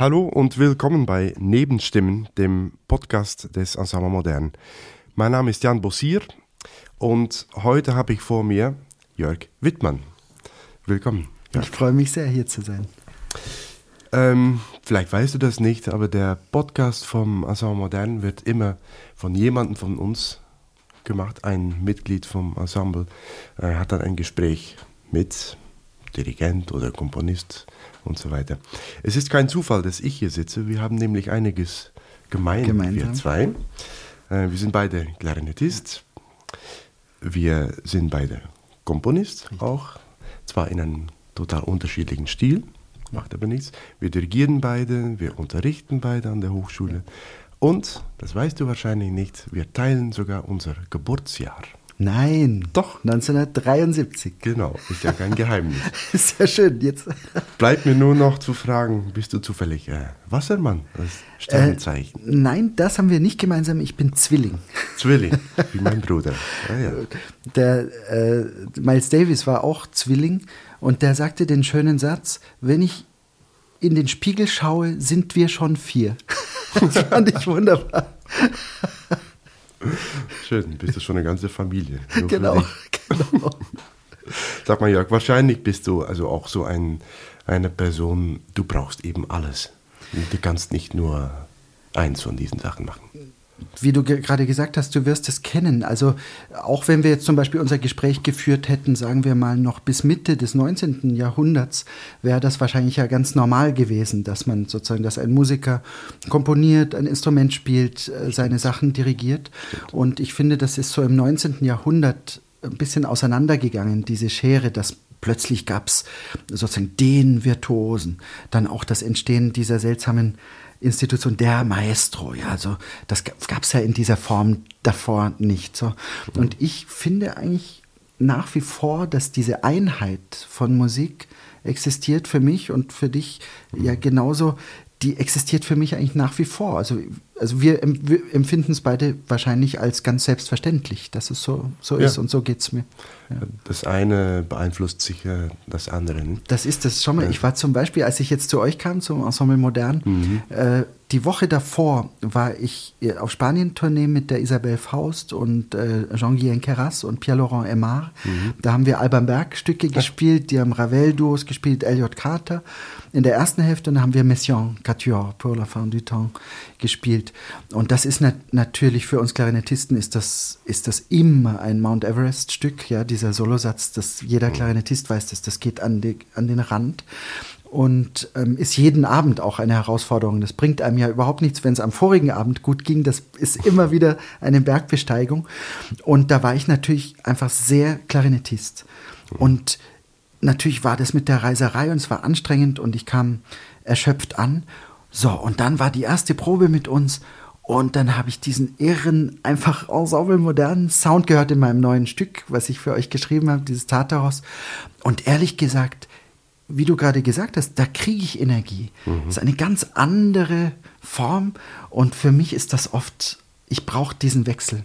Hallo und willkommen bei Nebenstimmen, dem Podcast des Ensemble Modern. Mein Name ist Jan Bossier und heute habe ich vor mir Jörg Wittmann. Willkommen. Jörg. Ich freue mich sehr, hier zu sein. Ähm, vielleicht weißt du das nicht, aber der Podcast vom Ensemble Modern wird immer von jemandem von uns gemacht. Ein Mitglied vom Ensemble äh, hat dann ein Gespräch mit Dirigent oder Komponist und so weiter. Es ist kein Zufall, dass ich hier sitze. Wir haben nämlich einiges gemein, Gemeinsam. wir zwei. Äh, wir sind beide Klarinettist. Wir sind beide Komponist Richtig. auch. Zwar in einem total unterschiedlichen Stil, macht aber nichts. Wir dirigieren beide, wir unterrichten beide an der Hochschule. Und, das weißt du wahrscheinlich nicht, wir teilen sogar unser Geburtsjahr. Nein. Doch. 1973. Genau, ist ja kein Geheimnis. ist ja schön. Jetzt. Bleibt mir nur noch zu fragen, bist du zufällig äh, Wassermann, das Sternzeichen? Äh, nein, das haben wir nicht gemeinsam. Ich bin Zwilling. Zwilling, wie mein Bruder. Ja, ja. Der äh, Miles Davis war auch Zwilling und der sagte den schönen Satz, wenn ich in den Spiegel schaue, sind wir schon vier. das fand ich wunderbar. Schön, bist du schon eine ganze Familie. Genau, genau. Sag mal, Jörg, wahrscheinlich bist du also auch so ein, eine Person, du brauchst eben alles. Du kannst nicht nur eins von diesen Sachen machen wie du ge gerade gesagt hast, du wirst es kennen. Also auch wenn wir jetzt zum Beispiel unser Gespräch geführt hätten, sagen wir mal noch bis Mitte des 19. Jahrhunderts, wäre das wahrscheinlich ja ganz normal gewesen, dass man sozusagen, dass ein Musiker komponiert, ein Instrument spielt, äh, seine Sachen dirigiert. Und ich finde, das ist so im 19. Jahrhundert ein bisschen auseinandergegangen, diese Schere, dass plötzlich gab es sozusagen den Virtuosen, dann auch das Entstehen dieser seltsamen Institution der Maestro. Ja, also das gab es ja in dieser Form davor nicht. So. Und ich finde eigentlich nach wie vor, dass diese Einheit von Musik existiert für mich und für dich ja genauso die existiert für mich eigentlich nach wie vor. Also, also wir, wir empfinden es beide wahrscheinlich als ganz selbstverständlich, dass es so, so ja. ist und so geht es mir. Ja. Das eine beeinflusst sicher das andere. Das ist das schon mal. Ja. Ich war zum Beispiel, als ich jetzt zu euch kam, zum Ensemble Modern, mhm. äh, die Woche davor war ich äh, auf Spanien-Tournee mit der Isabelle Faust und äh, Jean-Guyen Keras und Pierre-Laurent Aymar. Mhm. Da haben wir Alban Berg-Stücke gespielt, die haben Ravel-Duos gespielt, Elliot Carter. In der ersten Hälfte haben wir Messiaen, Couture, Pour la fin du temps gespielt. Und das ist nat natürlich für uns Klarinettisten ist das, ist das immer ein Mount Everest-Stück, ja, dieser Solosatz, dass jeder mhm. Klarinettist weiß, dass das geht an, die, an den Rand und ähm, ist jeden Abend auch eine Herausforderung. Das bringt einem ja überhaupt nichts, wenn es am vorigen Abend gut ging. Das ist immer wieder eine Bergbesteigung. Und da war ich natürlich einfach sehr Klarinettist. Und natürlich war das mit der Reiserei und es war anstrengend und ich kam erschöpft an. So, und dann war die erste Probe mit uns und dann habe ich diesen irren, einfach ensemble modernen Sound gehört in meinem neuen Stück, was ich für euch geschrieben habe, dieses Tartaros. Und ehrlich gesagt, wie du gerade gesagt hast, da kriege ich Energie. Mhm. Das ist eine ganz andere Form und für mich ist das oft, ich brauche diesen Wechsel.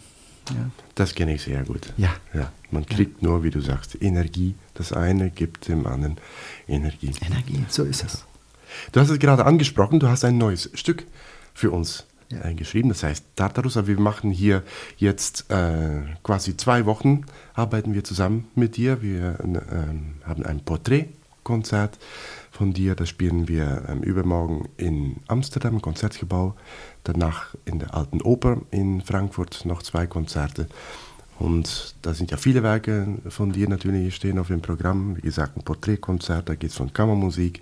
Ja. Das kenne ich sehr gut. Ja. ja man kriegt ja. nur, wie du sagst, Energie. Das eine gibt dem anderen Energie. Energie, so ist es. Du hast es gerade angesprochen, du hast ein neues Stück für uns ja. äh, geschrieben. Das heißt Tartarus. wir machen hier jetzt äh, quasi zwei Wochen, arbeiten wir zusammen mit dir. Wir äh, haben ein Porträt Konzert von dir. Das spielen wir ähm, übermorgen in Amsterdam, im Konzertgebau. Danach in der Alten Oper in Frankfurt noch zwei Konzerte. Und da sind ja viele Werke von dir natürlich stehen auf dem Programm. Wie gesagt, ein Porträtkonzert, da geht es von Kammermusik,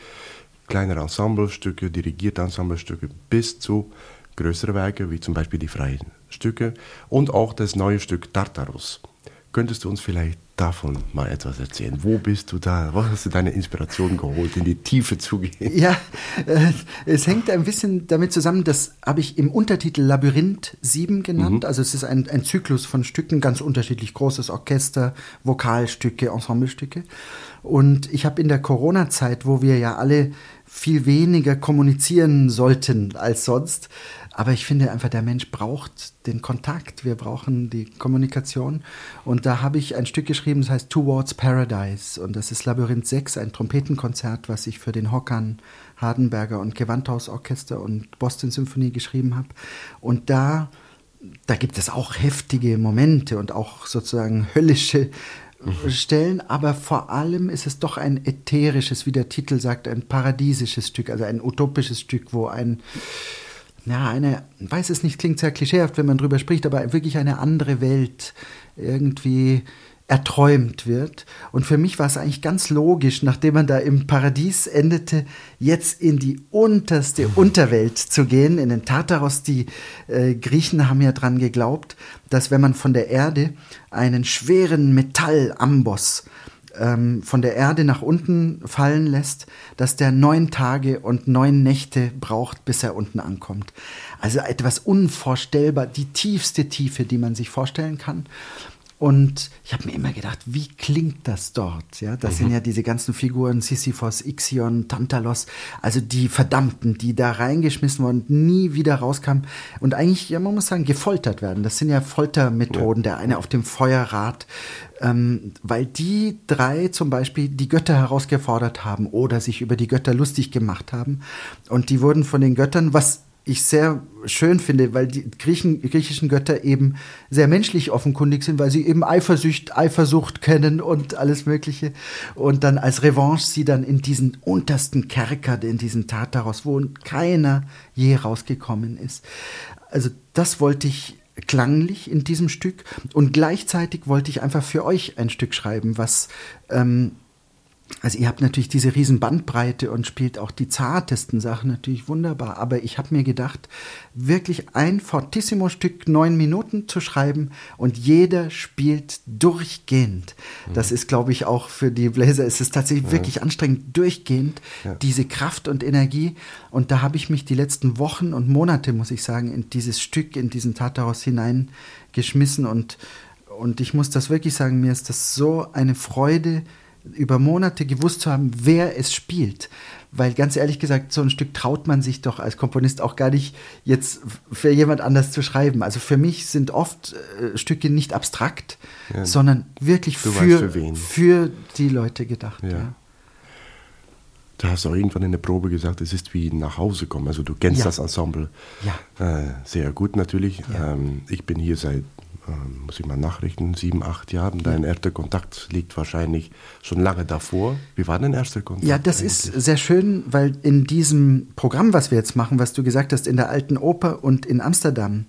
kleinere Ensemblestücke, dirigierte Ensemblestücke bis zu größere Werke, wie zum Beispiel die freien Stücke und auch das neue Stück Tartarus. Könntest du uns vielleicht davon mal etwas erzählen. Wo bist du da? Was hast du deine Inspiration geholt, in die Tiefe zu gehen? Ja, äh, es hängt ein bisschen damit zusammen, das habe ich im Untertitel Labyrinth 7 genannt. Mhm. Also es ist ein, ein Zyklus von Stücken, ganz unterschiedlich großes Orchester, Vokalstücke, Ensemblestücke. Und ich habe in der Corona-Zeit, wo wir ja alle viel weniger kommunizieren sollten als sonst, aber ich finde einfach, der Mensch braucht den Kontakt, wir brauchen die Kommunikation. Und da habe ich ein Stück geschrieben, das heißt Towards Paradise. Und das ist Labyrinth 6, ein Trompetenkonzert, was ich für den Hockern, Hardenberger und Gewandhaus Orchester und Boston Symphonie geschrieben habe. Und da, da gibt es auch heftige Momente und auch sozusagen höllische. Stellen, aber vor allem ist es doch ein ätherisches, wie der Titel sagt, ein paradiesisches Stück, also ein utopisches Stück, wo ein ja, eine, weiß es nicht, klingt sehr klischeehaft, wenn man drüber spricht, aber wirklich eine andere Welt irgendwie erträumt wird. Und für mich war es eigentlich ganz logisch, nachdem man da im Paradies endete, jetzt in die unterste Unterwelt zu gehen, in den Tartaros. Die äh, Griechen haben ja dran geglaubt, dass wenn man von der Erde einen schweren Metallamboss ähm, von der Erde nach unten fallen lässt, dass der neun Tage und neun Nächte braucht, bis er unten ankommt. Also etwas unvorstellbar, die tiefste Tiefe, die man sich vorstellen kann. Und ich habe mir immer gedacht, wie klingt das dort? Ja, das mhm. sind ja diese ganzen Figuren, Sisyphos, Ixion, Tantalos, also die Verdammten, die da reingeschmissen wurden, nie wieder rauskamen und eigentlich, ja, man muss sagen, gefoltert werden. Das sind ja Foltermethoden, ja. der eine auf dem Feuerrad, ähm, weil die drei zum Beispiel die Götter herausgefordert haben oder sich über die Götter lustig gemacht haben. Und die wurden von den Göttern, was ich sehr schön finde, weil die Griechen, griechischen Götter eben sehr menschlich offenkundig sind, weil sie eben Eifersucht, Eifersucht kennen und alles Mögliche. Und dann als Revanche sie dann in diesen untersten Kerker, in diesen Tartaros, wo keiner je rausgekommen ist. Also das wollte ich klanglich in diesem Stück und gleichzeitig wollte ich einfach für euch ein Stück schreiben, was ähm, also ihr habt natürlich diese riesen Bandbreite und spielt auch die zartesten Sachen natürlich wunderbar. Aber ich habe mir gedacht, wirklich ein Fortissimo-Stück neun Minuten zu schreiben und jeder spielt durchgehend. Mhm. Das ist, glaube ich, auch für die Bläser, es ist tatsächlich ja. wirklich anstrengend, durchgehend ja. diese Kraft und Energie. Und da habe ich mich die letzten Wochen und Monate, muss ich sagen, in dieses Stück, in diesen Tartaros hineingeschmissen. Und, und ich muss das wirklich sagen, mir ist das so eine Freude, über Monate gewusst zu haben, wer es spielt. Weil ganz ehrlich gesagt, so ein Stück traut man sich doch als Komponist auch gar nicht jetzt für jemand anders zu schreiben. Also für mich sind oft äh, Stücke nicht abstrakt, ja. sondern wirklich für, für, für, die Leute gedacht. Ja. ja. Du hast auch irgendwann in der Probe gesagt, es ist wie nach Hause kommen. Also du kennst ja. das Ensemble äh, sehr gut natürlich. Ähm, ich bin hier seit ähm, muss ich mal nachrichten, sieben, acht Jahren. Dein erster Kontakt liegt wahrscheinlich schon lange davor. Wie war dein erster Kontakt? Ja, das eigentlich? ist sehr schön, weil in diesem Programm, was wir jetzt machen, was du gesagt hast, in der Alten Oper und in Amsterdam,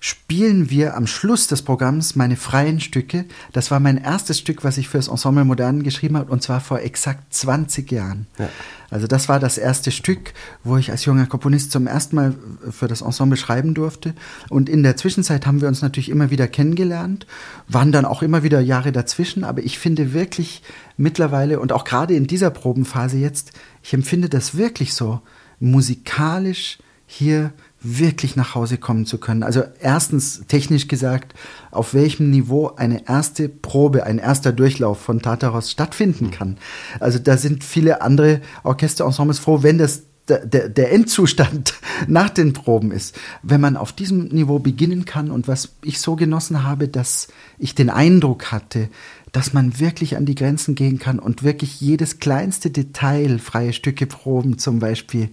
spielen wir am Schluss des Programms meine freien Stücke. Das war mein erstes Stück, was ich für das Ensemble Modern geschrieben habe, und zwar vor exakt 20 Jahren. Ja. Also das war das erste Stück, wo ich als junger Komponist zum ersten Mal für das Ensemble schreiben durfte. Und in der Zwischenzeit haben wir uns natürlich immer wieder kennengelernt, waren dann auch immer wieder Jahre dazwischen. Aber ich finde wirklich mittlerweile und auch gerade in dieser Probenphase jetzt, ich empfinde das wirklich so musikalisch hier wirklich nach Hause kommen zu können. Also erstens technisch gesagt, auf welchem Niveau eine erste Probe, ein erster Durchlauf von Tartaros stattfinden kann. Also da sind viele andere Orchesterensembles froh, wenn das der, der Endzustand nach den Proben ist. Wenn man auf diesem Niveau beginnen kann und was ich so genossen habe, dass ich den Eindruck hatte, dass man wirklich an die Grenzen gehen kann und wirklich jedes kleinste Detail, freie Stücke proben zum Beispiel,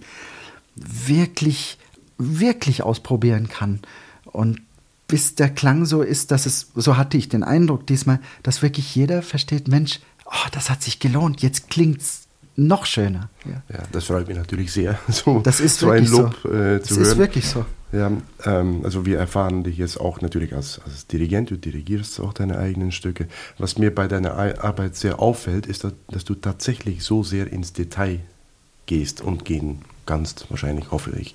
wirklich wirklich ausprobieren kann. Und bis der Klang so ist, dass es, so hatte ich den Eindruck diesmal, dass wirklich jeder versteht, Mensch, oh, das hat sich gelohnt, jetzt klingt es noch schöner. Ja. ja. das freut mich natürlich sehr, so, das ist so ein Lob so. äh, zu das hören. Das ist wirklich so. Ja, ähm, also wir erfahren dich jetzt auch natürlich als, als Dirigent, du dirigierst auch deine eigenen Stücke. Was mir bei deiner Arbeit sehr auffällt, ist, dass, dass du tatsächlich so sehr ins Detail gehst und gehen kannst, wahrscheinlich hoffe ich.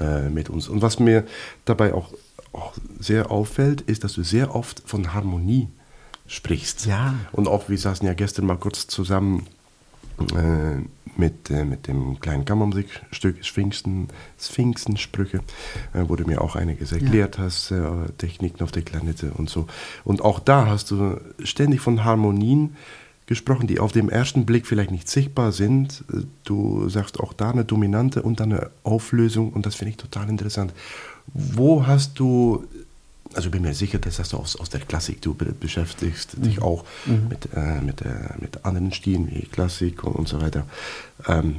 Äh, mit uns. Und was mir dabei auch, auch sehr auffällt, ist, dass du sehr oft von Harmonie sprichst. Ja. Und auch, wir saßen ja gestern mal kurz zusammen äh, mit, äh, mit dem kleinen Kammermusikstück Sphinxen, Sphinxensprüche, äh, wo du mir auch einiges erklärt ja. hast, äh, Techniken auf der Klarinette und so. Und auch da hast du ständig von Harmonien gesprochen, die auf dem ersten Blick vielleicht nicht sichtbar sind. Du sagst auch da eine Dominante und dann eine Auflösung und das finde ich total interessant. Wo hast du also ich bin mir sicher, dass du aus, aus der Klassik, du beschäftigst mhm. dich auch mhm. mit, äh, mit, äh, mit anderen Stilen wie Klassik und, und so weiter. Ähm,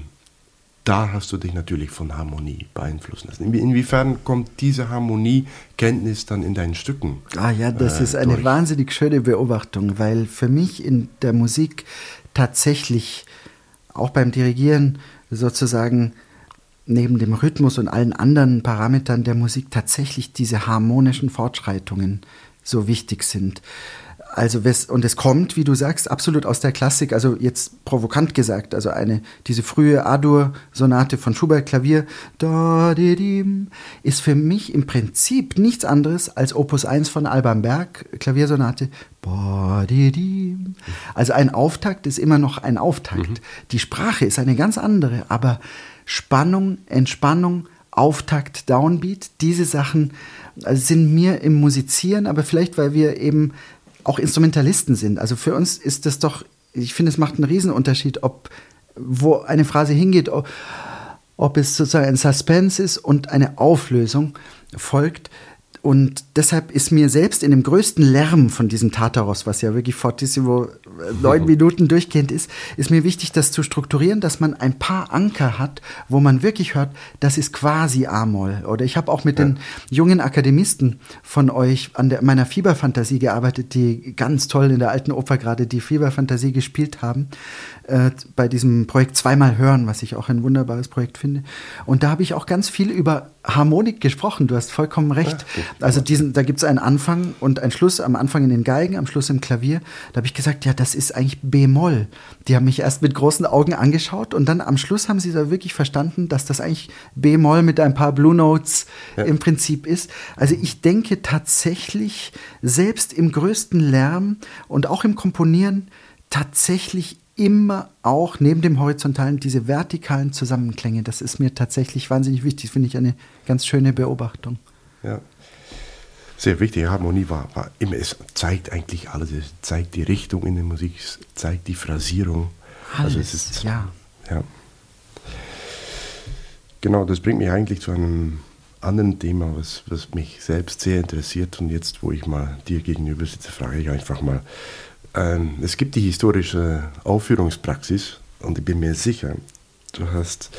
da hast du dich natürlich von Harmonie beeinflussen lassen. Inwiefern kommt diese Harmoniekenntnis dann in deinen Stücken? Ah ja, das äh, ist eine durch? wahnsinnig schöne Beobachtung, weil für mich in der Musik tatsächlich auch beim Dirigieren sozusagen neben dem Rhythmus und allen anderen Parametern der Musik tatsächlich diese harmonischen Fortschreitungen so wichtig sind. Also und es kommt, wie du sagst, absolut aus der Klassik. Also jetzt provokant gesagt, also eine diese frühe A-Dur-Sonate von Schubert Klavier da di, di, ist für mich im Prinzip nichts anderes als Opus 1 von Alban Berg Klaviersonate. Ba, di, di. Also ein Auftakt ist immer noch ein Auftakt. Mhm. Die Sprache ist eine ganz andere, aber Spannung, Entspannung, Auftakt, Downbeat, diese Sachen also sind mir im Musizieren, aber vielleicht, weil wir eben auch Instrumentalisten sind. Also für uns ist das doch, ich finde, es macht einen Riesenunterschied, ob wo eine Phrase hingeht, ob, ob es sozusagen ein Suspense ist und eine Auflösung folgt. Und deshalb ist mir selbst in dem größten Lärm von diesem Tartaros, was ja wirklich fortissimo äh, neun Minuten durchgehend ist, ist mir wichtig, das zu strukturieren, dass man ein paar Anker hat, wo man wirklich hört, das ist quasi A-Moll. Oder ich habe auch mit ja. den jungen Akademisten von euch an der, meiner Fieberfantasie gearbeitet, die ganz toll in der alten Oper gerade die Fieberfantasie gespielt haben äh, bei diesem Projekt zweimal hören, was ich auch ein wunderbares Projekt finde. Und da habe ich auch ganz viel über Harmonik gesprochen. Du hast vollkommen recht. Ja, also diesen, da gibt es einen Anfang und einen Schluss. Am Anfang in den Geigen, am Schluss im Klavier. Da habe ich gesagt, ja, das ist eigentlich B-Moll. Die haben mich erst mit großen Augen angeschaut und dann am Schluss haben sie da wirklich verstanden, dass das eigentlich B-Moll mit ein paar Blue Notes ja. im Prinzip ist. Also ich denke tatsächlich, selbst im größten Lärm und auch im Komponieren, tatsächlich immer auch neben dem horizontalen diese vertikalen Zusammenklänge. Das ist mir tatsächlich wahnsinnig wichtig. Das finde ich eine ganz schöne Beobachtung. Ja. Sehr wichtig, Harmonie war, war immer, es zeigt eigentlich alles, es zeigt die Richtung in der Musik, es zeigt die Phrasierung. Alles, also es ist, ja. ja. Genau, das bringt mich eigentlich zu einem anderen Thema, was, was mich selbst sehr interessiert und jetzt, wo ich mal dir gegenüber sitze, frage ich einfach mal, ähm, es gibt die historische Aufführungspraxis und ich bin mir sicher, du hast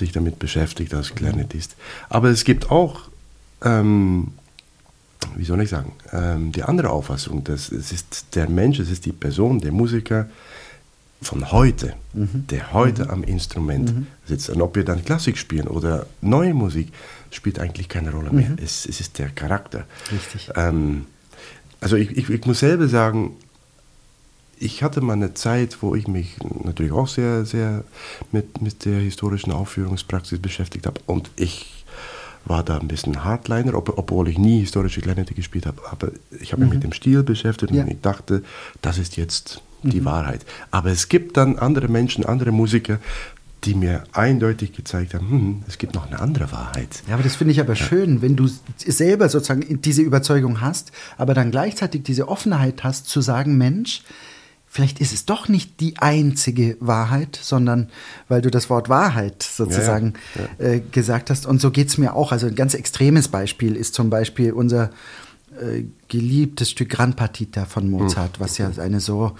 dich damit beschäftigt als Klarinettist. Aber es gibt auch, ähm, wie soll ich sagen, ähm, die andere Auffassung, dass es ist der Mensch, es ist die Person, der Musiker von heute, mhm. der heute mhm. am Instrument mhm. sitzt. Und ob wir dann Klassik spielen oder neue Musik, spielt eigentlich keine Rolle mehr. Mhm. Es, es, ist der Charakter. Richtig. Ähm, also ich, ich, ich muss selber sagen, ich hatte mal eine Zeit, wo ich mich natürlich auch sehr, sehr mit, mit der historischen Aufführungspraxis beschäftigt habe. Und ich war da ein bisschen Hardliner, ob, obwohl ich nie historische Klarinette gespielt habe. Aber ich habe mich mhm. mit dem Stil beschäftigt ja. und ich dachte, das ist jetzt die mhm. Wahrheit. Aber es gibt dann andere Menschen, andere Musiker, die mir eindeutig gezeigt haben, hm, es gibt noch eine andere Wahrheit. Ja, aber das finde ich aber ja. schön, wenn du selber sozusagen diese Überzeugung hast, aber dann gleichzeitig diese Offenheit hast zu sagen, Mensch, vielleicht ist es doch nicht die einzige Wahrheit, sondern weil du das Wort Wahrheit sozusagen ja, ja. Äh, gesagt hast. Und so geht es mir auch. Also ein ganz extremes Beispiel ist zum Beispiel unser äh, geliebtes Stück Gran Partita von Mozart, was ja eine so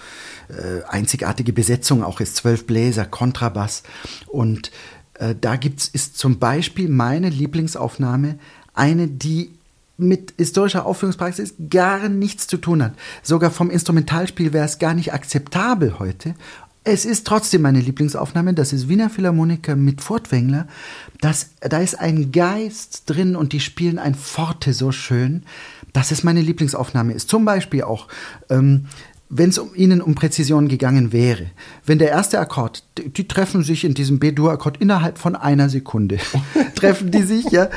äh, einzigartige Besetzung auch ist. Zwölf Bläser, Kontrabass. Und äh, da gibt's, ist zum Beispiel meine Lieblingsaufnahme eine, die mit historischer Aufführungspraxis gar nichts zu tun hat. Sogar vom Instrumentalspiel wäre es gar nicht akzeptabel heute. Es ist trotzdem meine Lieblingsaufnahme. Das ist Wiener Philharmoniker mit Furtwängler. Das, da ist ein Geist drin und die spielen ein Forte so schön, dass es meine Lieblingsaufnahme ist. Zum Beispiel auch ähm, wenn es um ihnen um Präzision gegangen wäre, wenn der erste Akkord, die, die treffen sich in diesem B-Dur-Akkord innerhalb von einer Sekunde, treffen die sich, ja,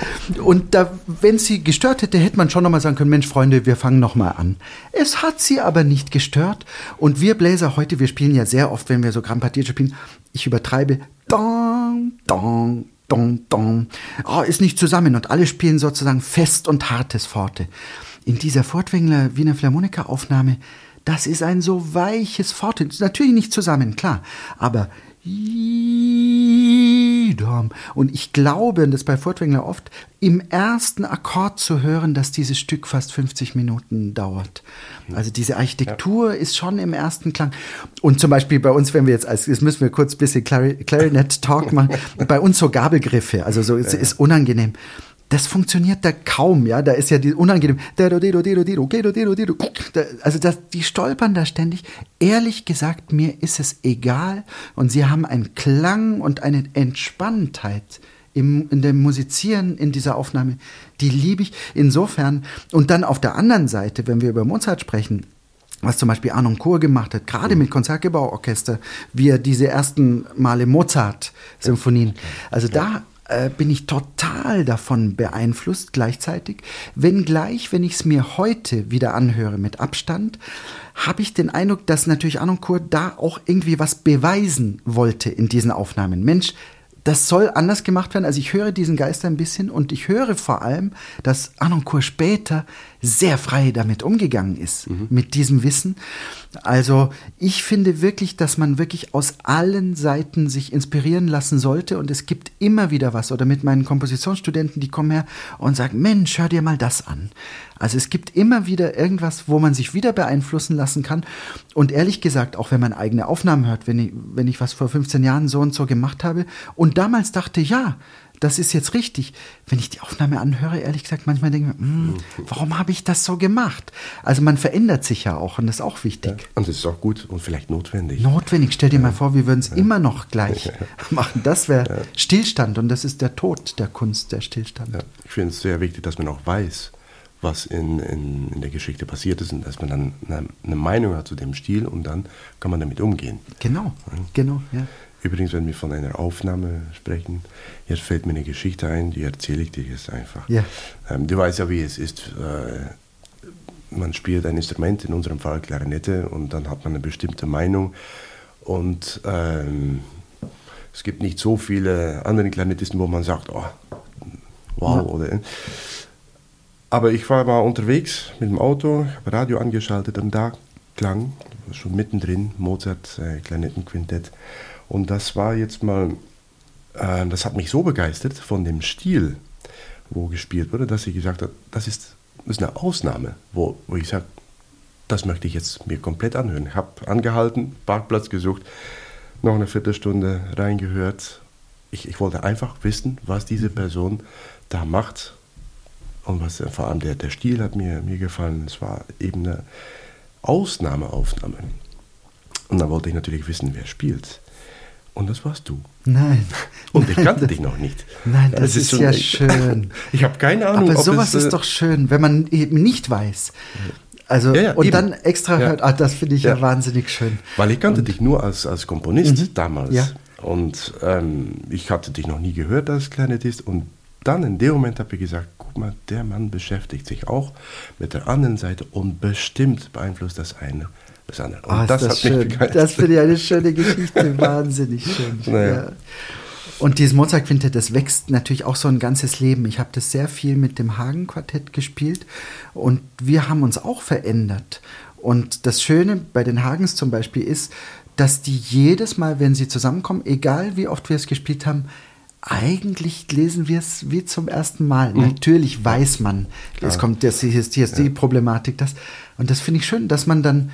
und da, wenn sie gestört hätte, hätte man schon nochmal sagen können, Mensch, Freunde, wir fangen nochmal an. Es hat sie aber nicht gestört. Und wir Bläser heute, wir spielen ja sehr oft, wenn wir so Grand Partier spielen, ich übertreibe, dong, dong, dong, dong, oh, ist nicht zusammen. Und alle spielen sozusagen fest und hartes Forte. In dieser Fortwängler Wiener Philharmoniker-Aufnahme das ist ein so weiches Forte. Natürlich nicht zusammen, klar. Aber und ich glaube, und das bei Furtwängler oft, im ersten Akkord zu hören, dass dieses Stück fast 50 Minuten dauert. Also diese Architektur ja. ist schon im ersten Klang. Und zum Beispiel bei uns, wenn wir jetzt, als, jetzt müssen wir kurz ein bisschen Clarinet-Talk machen, bei uns so Gabelgriffe, also so, es ist unangenehm das funktioniert da kaum, ja. Da ist ja die unangenehm. Also das, die stolpern da ständig. Ehrlich gesagt, mir ist es egal. Und sie haben einen Klang und eine Entspanntheit im, in dem Musizieren in dieser Aufnahme. Die liebe ich insofern. Und dann auf der anderen Seite, wenn wir über Mozart sprechen, was zum Beispiel Arnon Kur gemacht hat, gerade mit Konzertgebauorchester, wie er diese ersten Male Mozart-Symphonien. Also da äh, bin ich total davon beeinflusst gleichzeitig. Wenngleich, wenn ich es mir heute wieder anhöre mit Abstand, habe ich den Eindruck, dass natürlich Anoncourt da auch irgendwie was beweisen wollte in diesen Aufnahmen. Mensch, das soll anders gemacht werden. Also ich höre diesen Geist ein bisschen und ich höre vor allem, dass Anoncourt später sehr frei damit umgegangen ist, mhm. mit diesem Wissen. Also ich finde wirklich, dass man wirklich aus allen Seiten sich inspirieren lassen sollte und es gibt immer wieder was. Oder mit meinen Kompositionsstudenten, die kommen her und sagen, Mensch, hör dir mal das an. Also es gibt immer wieder irgendwas, wo man sich wieder beeinflussen lassen kann. Und ehrlich gesagt, auch wenn man eigene Aufnahmen hört, wenn ich, wenn ich was vor 15 Jahren so und so gemacht habe und damals dachte, ja, das ist jetzt richtig. Wenn ich die Aufnahme anhöre, ehrlich gesagt, manchmal denke ich, hm, warum habe ich das so gemacht? Also man verändert sich ja auch und das ist auch wichtig. Ja, und das ist auch gut und vielleicht notwendig. Notwendig. Stell dir ja. mal vor, wir würden es ja. immer noch gleich machen. Das wäre Stillstand und das ist der Tod der Kunst, der Stillstand. Ich finde es sehr wichtig, dass man auch weiß, was in, in, in, der Geschichte passiert ist und dass man dann eine, eine, Meinung hat zu dem Stil und dann kann man damit umgehen. Genau, genau, ja. Übrigens, wenn wir von einer Aufnahme sprechen, jetzt fällt mir eine Geschichte ein, die erzähle ich dir jetzt einfach. Ja. Ähm, du weißt ja, wie es ist. Äh, man spielt ein Instrument, in unserem Fall Klarinette, und dann hat man eine bestimmte Meinung. Und ähm, es gibt nicht so viele andere Klarinettisten, wo man sagt, oh, wow. Ja. Oder, aber ich war mal unterwegs mit dem Auto, habe Radio angeschaltet und da klang, schon mittendrin, Mozart, äh, Klarinettenquintett. Und das war jetzt mal, äh, das hat mich so begeistert von dem Stil, wo gespielt wurde, dass ich gesagt habe, das ist, das ist eine Ausnahme, wo, wo ich sage, das möchte ich jetzt mir komplett anhören. Ich habe angehalten, Parkplatz gesucht, noch eine Viertelstunde reingehört. Ich, ich wollte einfach wissen, was diese Person da macht. Und was vor allem der, der Stil hat mir, mir gefallen. Es war eben eine Ausnahmeaufnahme. Und dann wollte ich natürlich wissen, wer spielt. Und das warst du. Nein. Und ich kannte dich noch nicht. Nein, das, das ist, ist ja schön. Ich habe keine Ahnung. Aber sowas es, ist äh, doch schön, wenn man eben nicht weiß. Also ja, ja, und eben. dann extra hört, ah, das finde ich ja. wahnsinnig schön. Weil ich kannte und, dich nur als, als Komponist mhm. damals. Ja. Und ähm, ich hatte dich noch nie gehört als Klarinettist. Und dann in dem Moment habe ich gesagt, mal, der Mann beschäftigt sich auch mit der anderen Seite und bestimmt beeinflusst das eine das andere. Und oh, das, das, hat schön. mich begeistert. Das finde ich eine schöne Geschichte, wahnsinnig schön. Naja. Ja. Und dieses Mozart-Quintett, das wächst natürlich auch so ein ganzes Leben. Ich habe das sehr viel mit dem Hagen-Quartett gespielt und wir haben uns auch verändert. Und das Schöne bei den Hagens zum Beispiel ist, dass die jedes Mal, wenn sie zusammenkommen, egal wie oft wir es gespielt haben, eigentlich lesen wir es wie zum ersten Mal. Mhm. Natürlich weiß man, Klar. es kommt, das, hier ist, hier ist ja. die Problematik, das. Und das finde ich schön, dass man dann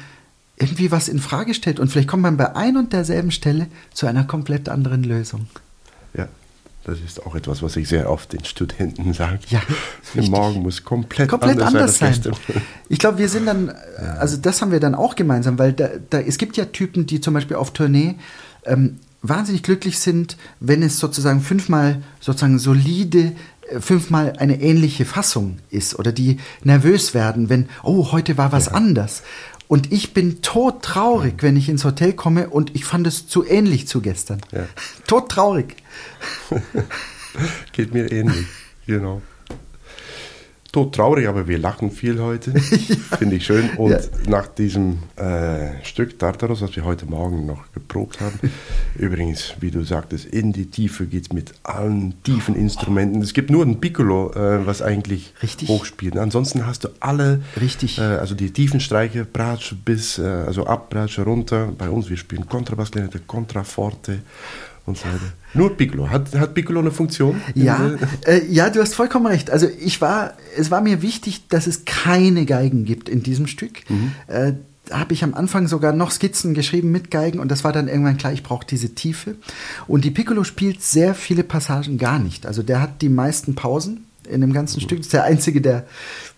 irgendwie was in Frage stellt und vielleicht kommt man bei ein und derselben Stelle zu einer komplett anderen Lösung. Ja, das ist auch etwas, was ich sehr oft den Studenten sage. Ja, morgen muss komplett, komplett anders, anders sein. Ich glaube, wir sind dann, also das haben wir dann auch gemeinsam, weil da, da, es gibt ja Typen, die zum Beispiel auf Tournee ähm, wahnsinnig glücklich sind, wenn es sozusagen fünfmal sozusagen solide äh, fünfmal eine ähnliche Fassung ist oder die nervös werden, wenn, oh, heute war was ja. anders. Und ich bin todtraurig, wenn ich ins Hotel komme und ich fand es zu ähnlich zu gestern. Ja. Todtraurig. Geht mir ähnlich, genau. Todtraurig, aber wir lachen viel heute. Finde ich schön. Und Ja. nach diesem äh, Stück Tartaros, das wir heute Morgen noch geprobt haben, übrigens, wie du sagtest, in die Tiefe geht es mit allen tiefen Instrumenten. Es gibt nur ein Piccolo, äh, was eigentlich Richtig. hochspielt. Ansonsten hast du alle, Richtig. Äh, also die tiefen Streiche, Bratsche bis, äh, also ab, Bratsche runter. Bei uns, wir spielen Kontrabassklarinette, Kontraforte und so weiter. Nur Piccolo. Hat, hat Piccolo eine Funktion? Ja, äh, ja, du hast vollkommen recht. Also ich war, es war mir wichtig, dass es keine Geigen gibt in diesem Stück. Äh, da habe ich am Anfang sogar noch Skizzen geschrieben mit Geigen und das war dann irgendwann klar, ich brauche diese Tiefe. Und die Piccolo spielt sehr viele Passagen gar nicht. Also der hat die meisten Pausen in dem ganzen Stück. Das ist der einzige, der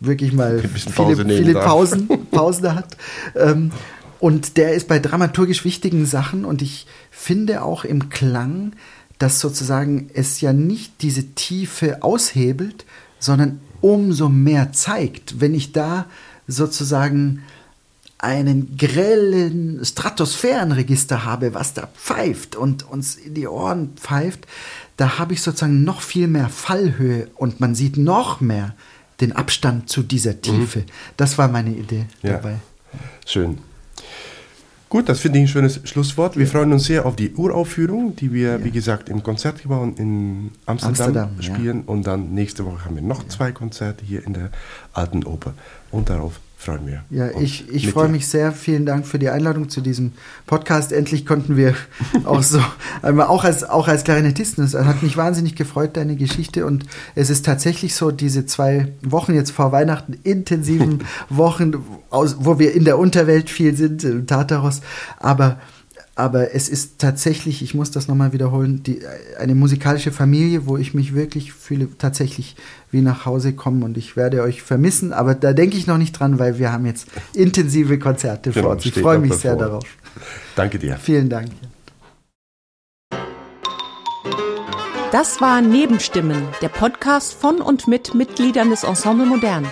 wirklich mal viele, Pause viele. Pausen, Pausen hat. Ähm, und der ist bei dramaturgisch wichtigen Sachen und ich finde auch im Klang, dass sozusagen es ja nicht diese Tiefe aushebelt, sondern umso mehr zeigt, wenn ich da sozusagen einen grellen Stratosphärenregister habe, was da pfeift und uns in die Ohren pfeift, da habe ich sozusagen noch viel mehr Fallhöhe und man sieht noch mehr den Abstand zu dieser Tiefe. Das war meine Idee Ja. dabei. Schön. Gut, das finde ich ein schönes Schlusswort. Wir freuen uns sehr auf die Uraufführung, die wir, wie gesagt, im Konzertgebäude in Amsterdam, Amsterdam, ja. spielen. Und dann nächste Woche haben wir noch zwei Konzerte hier in der Alten Oper. Und darauf freuen wir Ja, ich, ich freue mich sehr. Vielen Dank für die Einladung zu diesem Podcast. Endlich konnten wir auch so, einmal auch als, auch als Klarinettisten. Es hat mich wahnsinnig gefreut, deine Geschichte. Und es ist tatsächlich so, diese zwei Wochen jetzt vor Weihnachten, intensiven Wochen, aus, wo wir in der Unterwelt viel sind, im Tartaros. Aber aber es ist tatsächlich, ich muss das nochmal wiederholen, die, eine musikalische Familie, wo ich mich wirklich fühle, tatsächlich wie nach Hause kommen und ich werde euch vermissen, aber da denke ich noch nicht dran, weil wir haben jetzt intensive Konzerte Genau, vor uns. Ich steht freue mich sehr bevor. darauf. Danke dir. Vielen Dank. Das war Nebenstimmen, der Podcast von und mit Mitgliedern des Ensemble Modern.